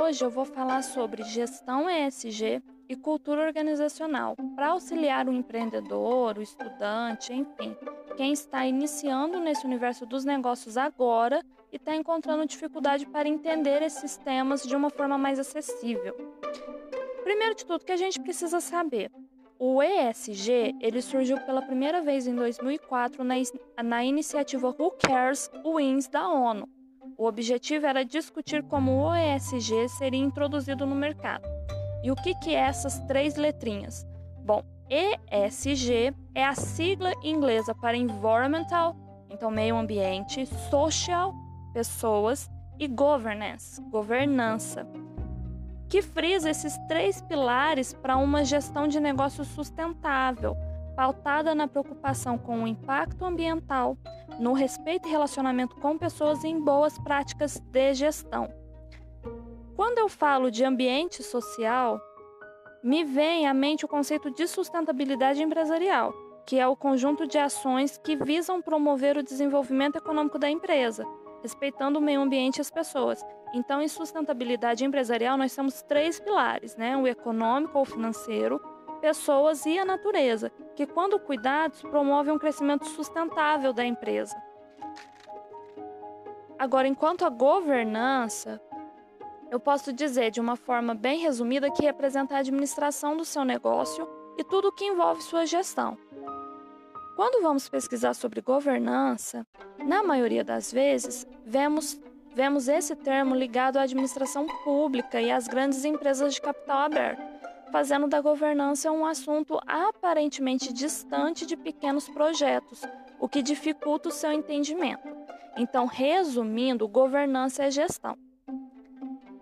Hoje eu vou falar sobre gestão ESG e cultura organizacional para auxiliar o empreendedor, o estudante, enfim, quem está iniciando nesse universo dos negócios agora e está encontrando dificuldade para entender esses temas de uma forma mais acessível. Primeiro de tudo que a gente precisa saber, o ESG ele surgiu pela primeira vez em 2004 na, na iniciativa Who Cares Wins da ONU. O objetivo era discutir como o ESG seria introduzido no mercado. E o que, que é essas três letrinhas? Bom, ESG é a sigla inglesa para Environmental, então meio ambiente, Social, pessoas e Governance, governança, que frisa esses três pilares para uma gestão de negócio sustentável, pautada na preocupação com o impacto ambiental, no respeito e relacionamento com pessoas e em boas práticas de gestão. Quando eu falo de ambiente social, me vem à mente o conceito de sustentabilidade empresarial, que é o conjunto de ações que visam promover o desenvolvimento econômico da empresa, respeitando o meio ambiente e as pessoas. Então, em sustentabilidade empresarial, nós temos três pilares, né? O econômico ou financeiro, pessoas e a natureza, que, quando cuidados, promovem um crescimento sustentável da empresa. Agora, enquanto a governança, eu posso dizer de uma forma bem resumida que representa a administração do seu negócio e tudo o que envolve sua gestão. Quando vamos pesquisar sobre governança, na maioria das vezes, vemos, vemos esse termo ligado à administração pública e às grandes empresas de capital aberto, fazendo da governança um assunto aparentemente distante de pequenos projetos, o que dificulta o seu entendimento. Então, resumindo, governança é gestão.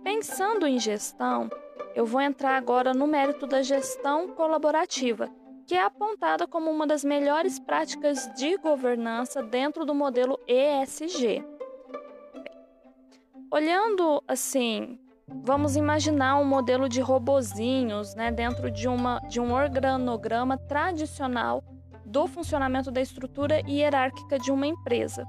Pensando em gestão, eu vou entrar agora no mérito da gestão colaborativa, que é apontada como uma das melhores práticas de governança dentro do modelo ESG. Olhando assim, vamos imaginar um modelo de robozinhos né, dentro de, uma, de um organograma tradicional do funcionamento da estrutura hierárquica de uma empresa.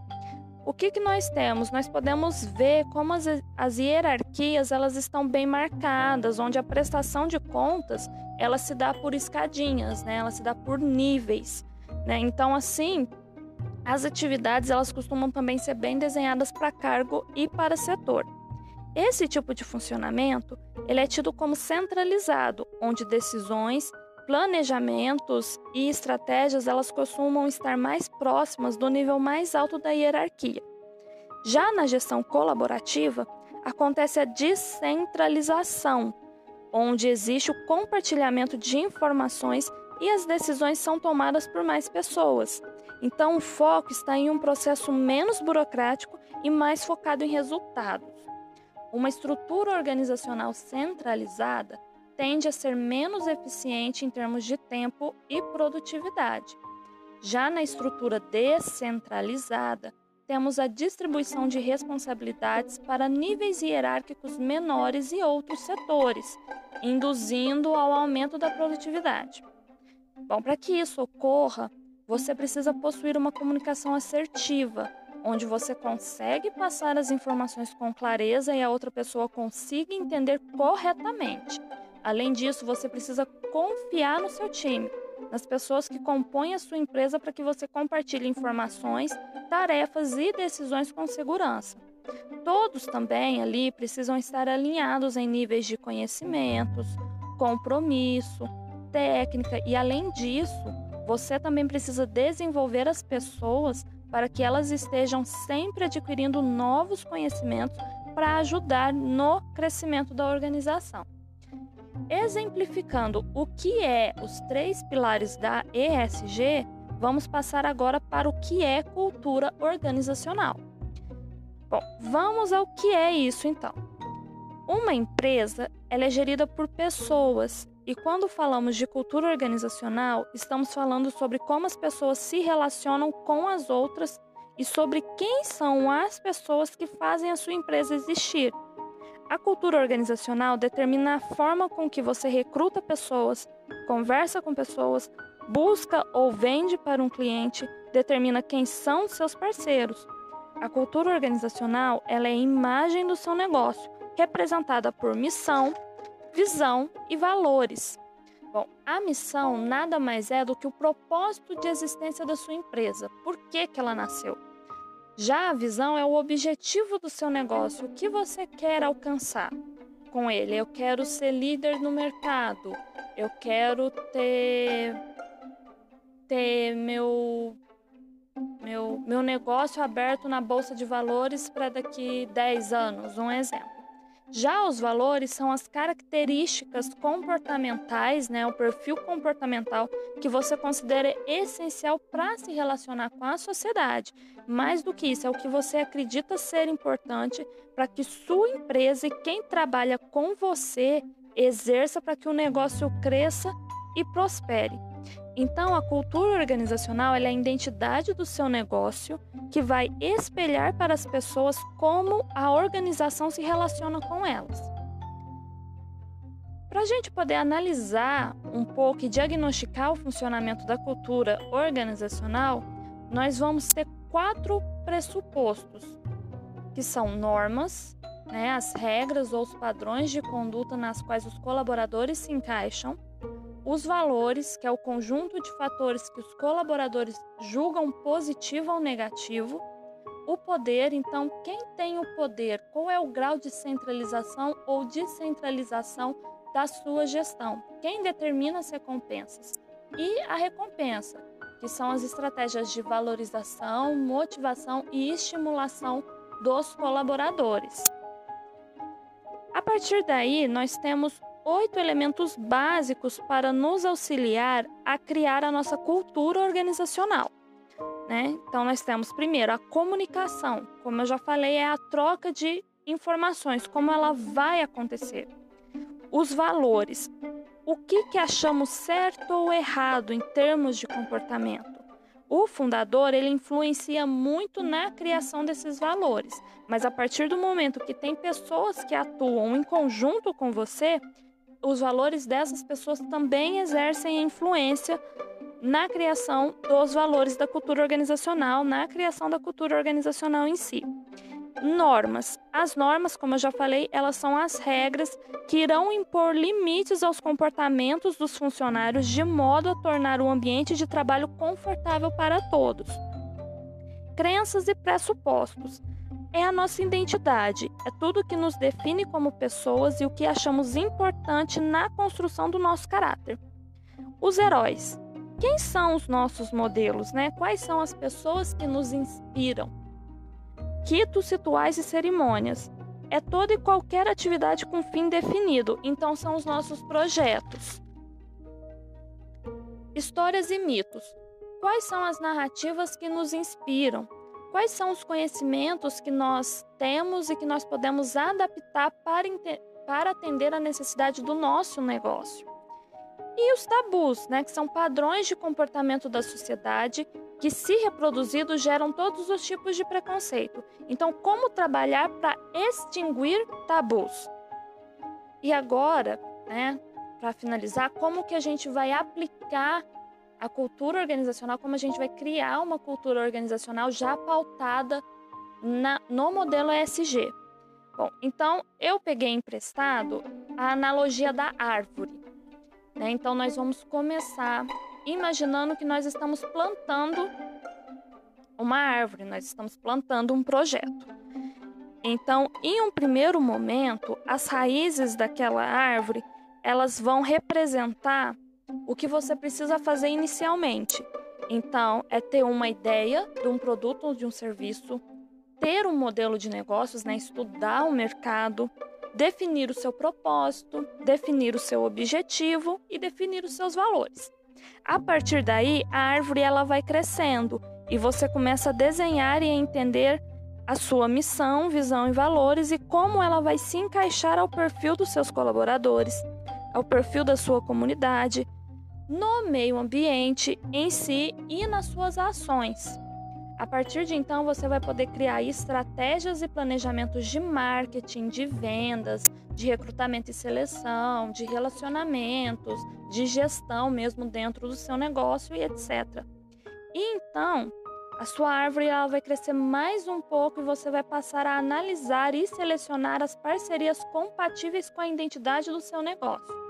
O que, que nós temos? Nós podemos ver como as, as hierarquias elas estão bem marcadas, onde a prestação de contas ela se dá por escadinhas, né? ela se dá por níveis. Né? Então, assim, as atividades elas costumam também ser bem desenhadas para cargo e para setor. Esse tipo de funcionamento ele é tido como centralizado, onde decisões planejamentos e estratégias elas costumam estar mais próximas do nível mais alto da hierarquia. Já na gestão colaborativa, acontece a descentralização, onde existe o compartilhamento de informações e as decisões são tomadas por mais pessoas. Então, o foco está em um processo menos burocrático e mais focado em resultados. Uma estrutura organizacional centralizada tende a ser menos eficiente em termos de tempo e produtividade. Já na estrutura descentralizada, temos a distribuição de responsabilidades para níveis hierárquicos menores e outros setores, induzindo ao aumento da produtividade. Bom, para que isso ocorra, você precisa possuir uma comunicação assertiva, onde você consegue passar as informações com clareza e a outra pessoa consiga entender corretamente. Além disso, você precisa confiar no seu time, nas pessoas que compõem a sua empresa para que você compartilhe informações, tarefas e decisões com segurança. Todos também ali precisam estar alinhados em níveis de conhecimentos, compromisso, técnica e além disso, você também precisa desenvolver as pessoas para que elas estejam sempre adquirindo novos conhecimentos para ajudar no crescimento da organização. Exemplificando o que é os três pilares da ESG, vamos passar agora para o que é cultura organizacional. Bom, vamos ao que é isso então. Uma empresa ela é gerida por pessoas e quando falamos de cultura organizacional, estamos falando sobre como as pessoas se relacionam com as outras e sobre quem são as pessoas que fazem a sua empresa existir. A cultura organizacional determina a forma com que você recruta pessoas, conversa com pessoas, busca ou vende para um cliente, determina quem são seus parceiros. A cultura organizacional ela é a imagem do seu negócio, representada por missão, visão e valores. Bom, a missão nada mais é do que o propósito de existência da sua empresa. Por que, que ela nasceu? Já a visão é o objetivo do seu negócio, o que você quer alcançar com ele. Eu quero ser líder no mercado, eu quero ter, ter meu, meu, meu negócio aberto na bolsa de valores para daqui 10 anos, um exemplo. Já os valores são as características comportamentais, né, o perfil comportamental que você considera essencial para se relacionar com a sociedade. Mais do que isso, é o que você acredita ser importante para que sua empresa e quem trabalha com você exerça para que o negócio cresça e prospere. Então, a cultura organizacional é a identidade do seu negócio que vai espelhar para as pessoas como a organização se relaciona com elas. Para a gente poder analisar um pouco e diagnosticar o funcionamento da cultura organizacional, nós vamos ter quatro pressupostos, que são normas, né, as regras ou os padrões de conduta nas quais os colaboradores se encaixam os valores, que é o conjunto de fatores que os colaboradores julgam positivo ou negativo, o poder, então, quem tem o poder, qual é o grau de centralização ou descentralização da sua gestão, quem determina as recompensas, e a recompensa, que são as estratégias de valorização, motivação e estimulação dos colaboradores. A partir daí, nós temos oito elementos básicos para nos auxiliar a criar a nossa cultura organizacional. Né? Então, nós temos primeiro a comunicação, como eu já falei, é a troca de informações, como ela vai acontecer. Os valores, o que, que achamos certo ou errado em termos de comportamento. O fundador ele influencia muito na criação desses valores, mas a partir do momento que tem pessoas que atuam em conjunto com você, os valores dessas pessoas também exercem influência na criação dos valores da cultura organizacional, na criação da cultura organizacional em si. Normas. As normas, como eu já falei, elas são as regras que irão impor limites aos comportamentos dos funcionários de modo a tornar o ambiente de trabalho confortável para todos. Crenças e pressupostos é a nossa identidade, é tudo que nos define como pessoas e o que achamos importante na construção do nosso caráter. Os heróis. Quem são os nossos modelos, né? Quais são as pessoas que nos inspiram? Ritos, rituais e cerimônias. É toda e qualquer atividade com fim definido, então são os nossos projetos. Histórias e mitos. Quais são as narrativas que nos inspiram? Quais são os conhecimentos que nós temos e que nós podemos adaptar para, para atender a necessidade do nosso negócio? E os tabus, né, que são padrões de comportamento da sociedade que, se reproduzidos, geram todos os tipos de preconceito. Então, como trabalhar para extinguir tabus? E agora, né, para finalizar, como que a gente vai aplicar a cultura organizacional, como a gente vai criar uma cultura organizacional já pautada na, no modelo ESG. Bom, então eu peguei emprestado a analogia da árvore. Né? Então nós vamos começar imaginando que nós estamos plantando uma árvore, nós estamos plantando um projeto. Então, em um primeiro momento, as raízes daquela árvore, elas vão representar o que você precisa fazer inicialmente. Então, é ter uma ideia de um produto ou de um serviço, ter um modelo de negócios, né? estudar o mercado, definir o seu propósito, definir o seu objetivo e definir os seus valores. A partir daí, a árvore ela vai crescendo e você começa a desenhar e a entender a sua missão, visão e valores e como ela vai se encaixar ao perfil dos seus colaboradores, ao perfil da sua comunidade, no meio ambiente em si e nas suas ações. A partir de então, você vai poder criar estratégias e planejamentos de marketing, de vendas, de recrutamento e seleção, de relacionamentos, de gestão mesmo dentro do seu negócio e etc. E então, A sua árvore ela vai crescer mais um pouco e você vai passar a analisar e selecionar as parcerias compatíveis com a identidade do seu negócio.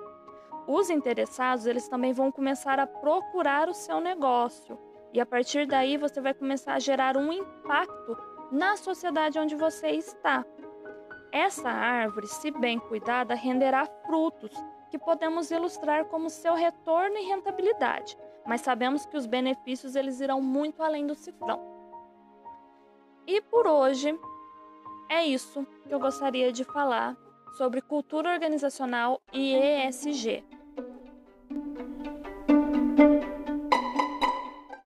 Os interessados, eles também vão começar a procurar o seu negócio. E a partir daí você vai começar a gerar um impacto na sociedade onde você está. Essa árvore, se bem cuidada, renderá frutos que podemos ilustrar como seu retorno e rentabilidade mas sabemos que os benefícios eles irão muito além do cifrão. E por hoje é isso que eu gostaria de falar sobre cultura organizacional e ESG.